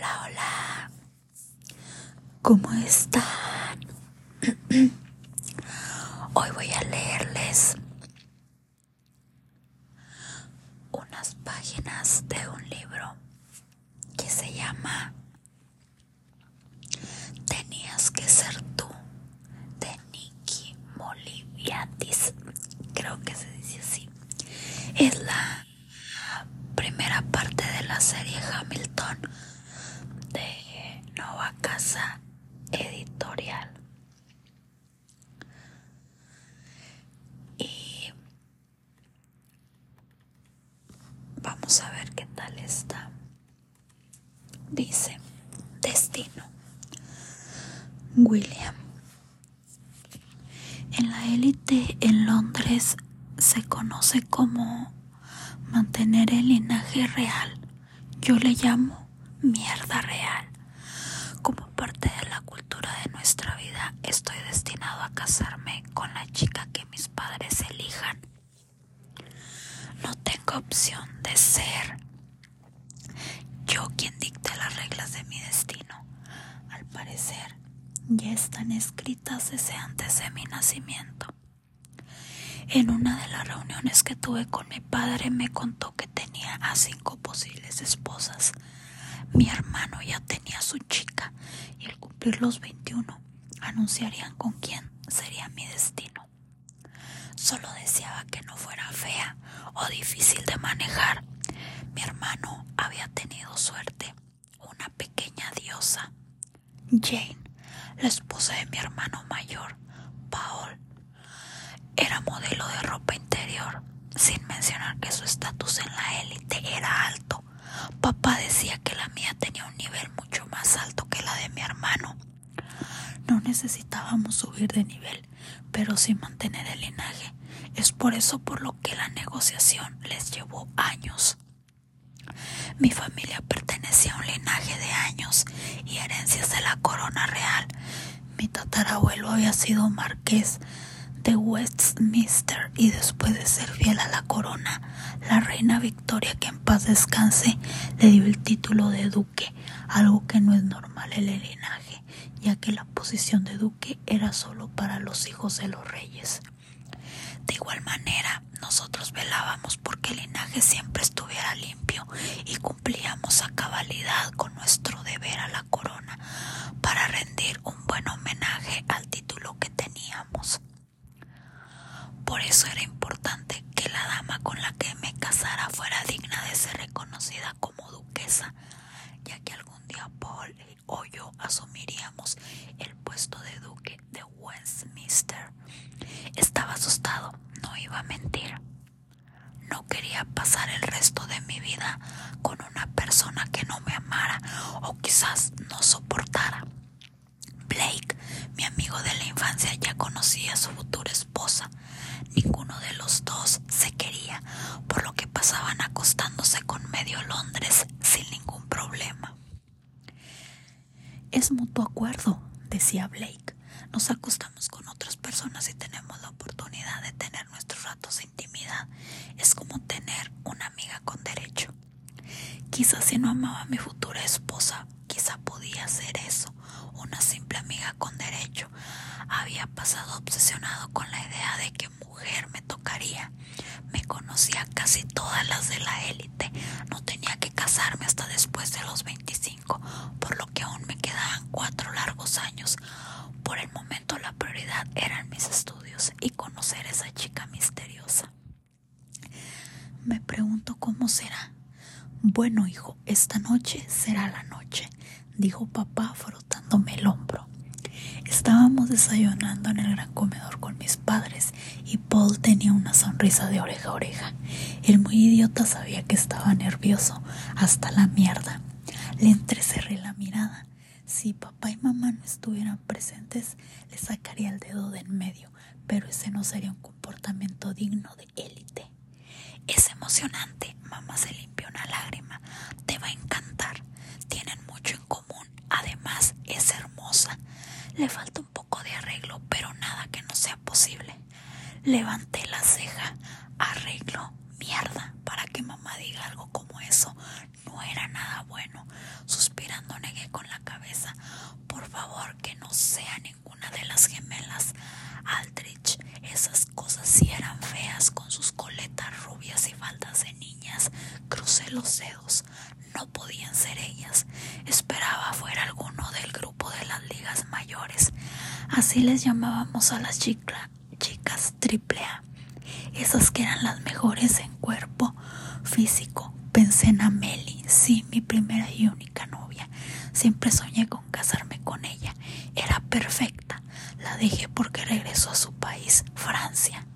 Hola, hola. ¿Cómo están? Hoy voy a leerles unas páginas de un libro que se llama Tenías que ser tú de Nikki Moliviatis. Creo que se dice así. Es la primera parte de la serie Hamilton de Nova Casa Editorial. Y vamos a ver qué tal está. Dice, destino. William. En la élite en Londres se conoce como mantener el linaje real. Yo le llamo mierda real. Como parte de la cultura de nuestra vida, estoy destinado a casarme con la chica que mis padres elijan. No tengo opción de ser yo quien dicte las reglas de mi destino. Al parecer, ya están escritas desde antes de mi nacimiento. En una de las reuniones que tuve con mi padre me contó que tenía a cinco posibles esposas. Mi hermano ya tenía su chica y al cumplir los 21 anunciarían con quién sería mi destino. Solo deseaba que no fuera fea o difícil de manejar. Mi hermano había tenido suerte. Una pequeña diosa. Jane, la esposa de mi hermano mayor, Paul, era modelo de ropa interior, sin mencionar que su estatus en la élite era alto. Papá decía que la mía tenía un nivel mucho más alto que la de mi hermano. No necesitábamos subir de nivel, pero sí mantener el linaje. Es por eso por lo que la negociación les llevó años. Mi familia pertenecía a un linaje de años y herencias de la corona real. Mi tatarabuelo había sido marqués de Westminster y después de ser fiel a la corona, la reina Victoria, que en paz descanse, le dio el título de duque, algo que no es normal en el linaje, ya que la posición de duque era solo para los hijos de los reyes. De igual manera, nosotros velábamos porque el linaje siempre estuviera limpio y cumplíamos a cabalidad con nuestro deber a la corona para rendir un buen homenaje al título que teníamos. Por eso era importante que la dama con la que me casara fuera digna de ser reconocida como duquesa, ya que algún día Paul o yo asumiríamos el puesto de duque de Westminster. Estaba asustado, no iba a mentir. No quería pasar el resto de mi vida con una persona que no me amara o quizás no soportara. Blake, mi amigo de la infancia, ya conocía a su futura esposa. Ninguno de los dos se quería, por lo que pasaban acostándose con medio Londres sin ningún problema. Es mutuo acuerdo, decía Blake. Nos acostamos con otras personas y tenemos la oportunidad de tener nuestros ratos de intimidad. Es como tener una amiga con derecho. Quizás si no amaba a mi futura esposa, quizá podía hacer eso, una simple amiga con derecho. Había pasado obsesionado con la idea de que mujer me tocaría. Me conocía casi todas las de la élite. No tenía que casarme hasta después de los 25, por lo que aún me quedaban cuatro largos años. Por el momento la prioridad eran mis estudios y conocer a esa chica misteriosa. Me pregunto cómo será. Bueno, hijo, esta noche será la noche, dijo papá frotándome el hombro. Estábamos desayunando en el gran comedor con mis padres y Paul tenía una sonrisa de oreja a oreja. El muy idiota sabía que estaba nervioso, hasta la mierda. Le entrecerré la mirada. Si papá y mamá no estuvieran presentes, le sacaría el dedo de en medio, pero ese no sería un comportamiento digno de élite. Es emocionante, mamá se limpió una lágrima. Te va a encantar. Tienen mucho en común. Además, es hermosa. Le falta un poco de arreglo, pero nada que no sea posible. Levanté la ceja. Arreglo. Mierda. Para que mamá diga algo como eso. No era nada bueno. Suspirando dedos. No podían ser ellas. Esperaba fuera alguno del grupo de las ligas mayores. Así llamábamos a las chicas triple A. Esas que eran las mejores en cuerpo físico. Pensé en Amelie, sí, mi primera y única novia. Siempre soñé con casarme con ella. Era perfecta. La dejé porque regresó a su país, Francia.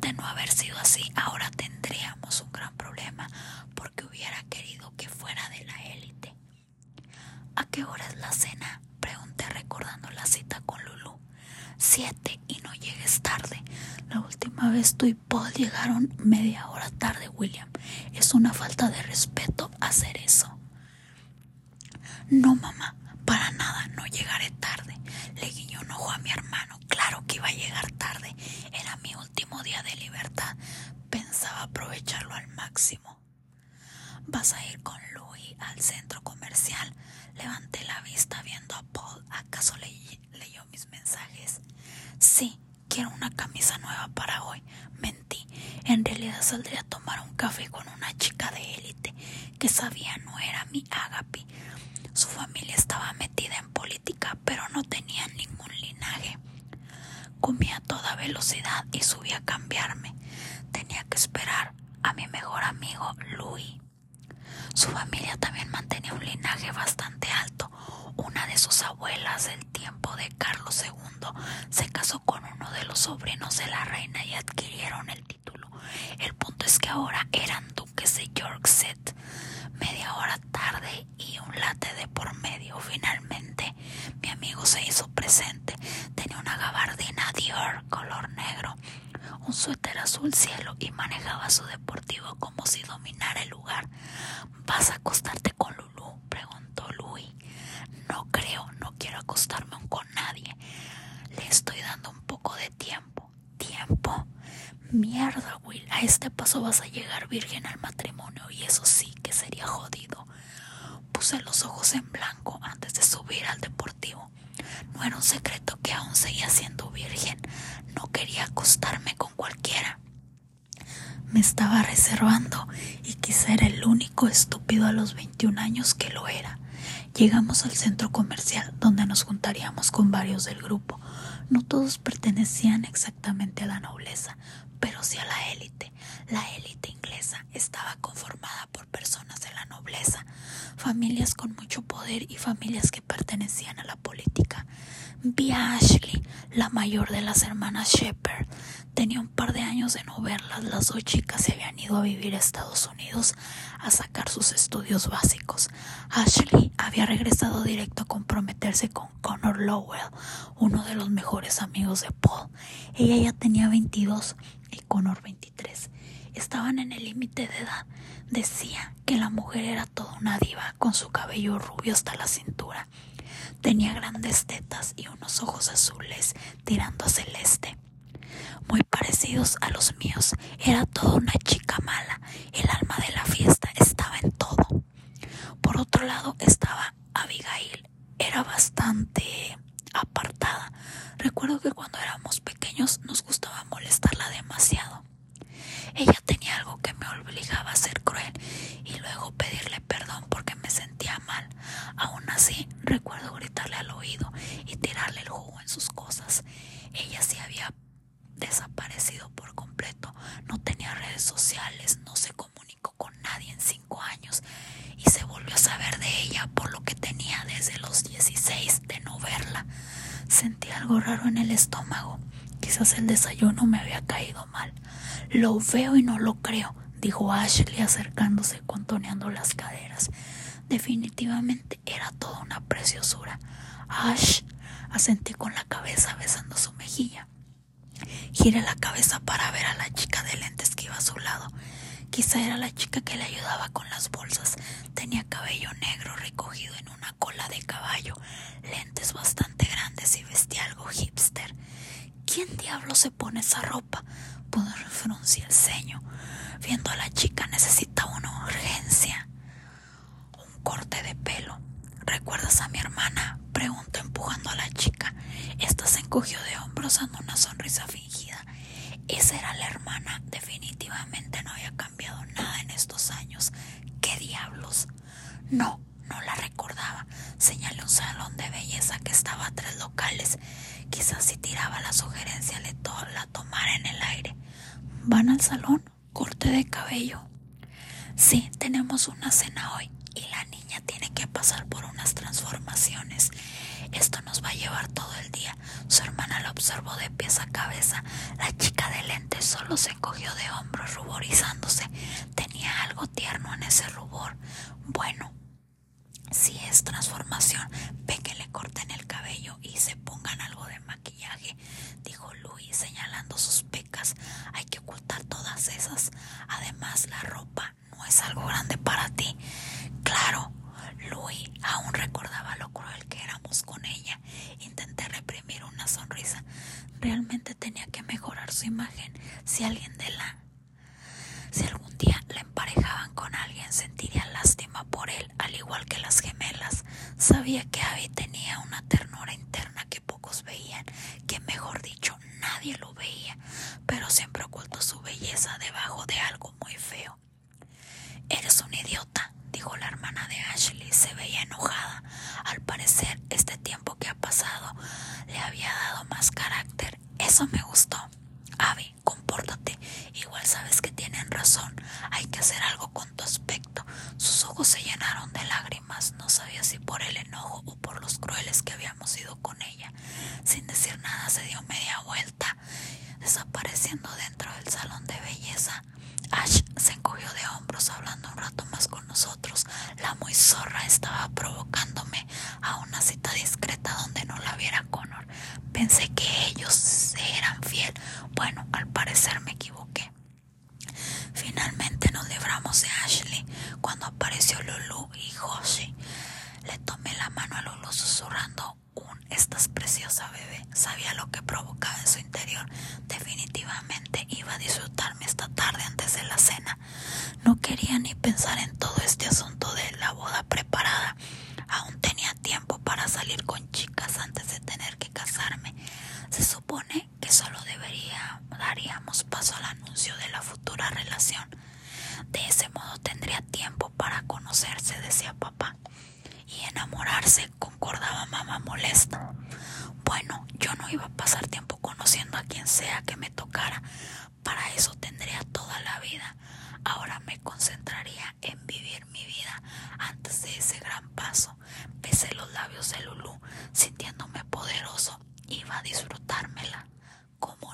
De no haber sido así, ahora tendríamos un gran problema porque hubiera querido que fuera de la élite. ¿A qué hora es la cena? Pregunté recordando la cita con Lulu. Siete y no llegues tarde. La última vez tú y Paul llegaron media hora tarde, William. Es una falta de respeto hacer eso. No, mamá, para nada, no llegaré tarde. Le guiñó un ojo a mi hermano. Claro que iba a llegar tarde. Era mi último día de libertad. Pensaba aprovecharlo al máximo. ¿Vas a ir con Louis al centro comercial? Levanté la vista viendo a Paul. ¿Acaso leyó mis mensajes? Sí, quiero una camisa nueva para hoy. Mentí. En realidad saldría a tomar un café con una chica de élite que sabía no era mi Agapi. Su familia estaba metida en política, pero no tenía ningún linaje. Comía a toda velocidad y subí a cambiarme. Tenía que esperar a mi mejor amigo Louis. Su familia también mantenía un linaje bastante alto. Una de sus abuelas del tiempo de Carlos II se casó con uno de los sobrinos de la reina y adquirieron el título. El punto es que ahora eran duques de Yorkshire. Media hora tarde y un late de por medio. Finalmente, mi amigo se hizo presente. Tenía una gabardina Dior color negro, un suéter azul cielo y manejaba su deportivo como si dominara el lugar. ¿Vas a acostarte con Lulu? preguntó Louis. No creo, no quiero acostarme con nadie. Le estoy dando un poco de tiempo. ¿Tiempo? Mierda, Will. A este paso vas a llegar virgen al matrimonio y eso sí que sería jodido. Puse los ojos en blanco antes de subir al deportivo. No era un secreto que aún seguía siendo virgen. No quería acostarme con cualquiera. Me estaba reservando y quizá era el único estúpido a los 21 años que lo era. Llegamos al centro comercial donde nos juntaríamos con varios del grupo. No todos pertenecían exactamente a la nobleza, pero sí a la élite. La élite inglesa estaba conformada por personas de la nobleza, familias con mucho poder y familias que pertenecían a la política. Vi a Ashley, la mayor de las hermanas Shepard. Tenía un par de años de no verlas. Las dos chicas se habían ido a vivir a Estados Unidos a sacar sus estudios básicos. Ashley había regresado directo a comprometerse con Connor Lowell, uno de los mejores amigos de Paul. Ella ya tenía 22 y Connor 23. Estaban en el límite de edad. Decía que la mujer era toda una diva, con su cabello rubio hasta la cintura. Tenía grandes tetas y unos ojos azules tirando a celeste, muy parecidos a los míos. Era toda una chica mala. El alma de la fiesta estaba en todo. Por otro lado estaba Abigail. Era bastante apartada. Recuerdo que cuando éramos pequeños nos gustaba molestarla demasiado. Ella tenía algo que me obligaba a ser cruel y luego pedirle perdón porque me sentía mal. Aún así, recuerdo gritarle al oído y tirarle el jugo en sus cosas. Ella sí había desaparecido por completo. No tenía redes sociales, no se comunicó con nadie en cinco años y se volvió a saber de ella por lo que tenía desde los 16 de no verla. Sentí algo raro en el estómago. Quizás el desayuno me había caído mal. Lo veo y no lo creo, dijo Ashley acercándose contoneando las caderas. Definitivamente era toda una preciosura. Ash, asentí con la cabeza besando su mejilla. Giré la cabeza para ver a la chica de lentes que iba a su lado. Quizá era la chica que le ayudaba con las bolsas. Tenía cabello negro recogido en una cola de caballo, lentes bastante grandes y vestía algo hipster. ¿Quién diablo se pone esa ropa? Pudo fruncir el ceño. Viendo a la chica necesita una urgencia. Un corte de pelo. ¿Recuerdas a mi hermana? Preguntó empujando a la chica. Esta se encogió de hombros dando una sonrisa fingida. Esa era la hermana. Definitivamente no había cambiado nada en estos años. ¿Qué diablo? No, no la recordaba. Señalé un salón de belleza que estaba a tres locales. Quizás si tiraba la sugerencia le la tomara en el aire. ¿Van al salón? Corte de cabello. Sí, tenemos una cena hoy y la niña tiene que pasar por unas transformaciones. Esto nos va a llevar todo el día. Su hermana la observó de pies a cabeza. La chica de lentes solo se encogió de hombros, ruborizándose. Tenía algo tierno en ese rubor. Bueno, si es transformación, ve que le corten el cabello y se pongan algo de maquillaje, dijo Luis señalando sus pecas. Hay que ocultar todas esas. Además, la ropa no es algo grande para ti. Claro, Luis aún recordaba lo cruel que éramos con ella. Intenté reprimir una sonrisa. Realmente tenía que mejorar su imagen. Si alguien de la si algún día la emparejaban con alguien, sentiría lástima por él, al igual que las gemelas. Sabía que Abby tenía una ternura interna que pocos veían, que mejor dicho, nadie lo veía, pero siempre ocultó su belleza debajo de algo muy feo. Eres un idiota, dijo la hermana de Ashley. Se veía enojada. Al parecer, este tiempo que ha pasado le había dado más carácter. Eso me gustó. Abby, compórtate. Igual sabes que tienen razón. Hay que hacer algo con tu aspecto. Sus ojos se llenaron de lágrimas. No sabía si por el enojo o por los crueles que habíamos sido con ella. Sin decir nada se dio media vuelta, desapareciendo dentro del salón de belleza. Ash se encogió de hombros hablando un rato más con nosotros. La muy zorra estaba provocándome a una cita discreta donde no la viera Connor. Pensé que ellos se eran fiel. Bueno, al parecer me equivoqué. Finalmente nos libramos de Ashley cuando apareció Lulu y Hoshi. Le tomé la mano a Lulu susurrando un estás preciosa bebé. Sabía lo que provocaba en su interior. Definitivamente disfrutarme esta tarde antes de la cena. No quería ni pensar en todo este asunto de la boda preparada. Aún tenía tiempo para salir con chicas antes de tener que casarme. Se supone que solo debería daríamos paso al anuncio de la futura relación. De ese modo tendría tiempo para conocerse, decía papá. Y enamorarse, concordaba mamá molesta. Bueno, yo no iba a pasar tiempo conociendo a quien sea que me tocara. Para eso tendría toda la vida. Ahora me concentraría en vivir mi vida antes de ese gran paso. Besé los labios de Lulu, sintiéndome poderoso. Iba a disfrutármela como.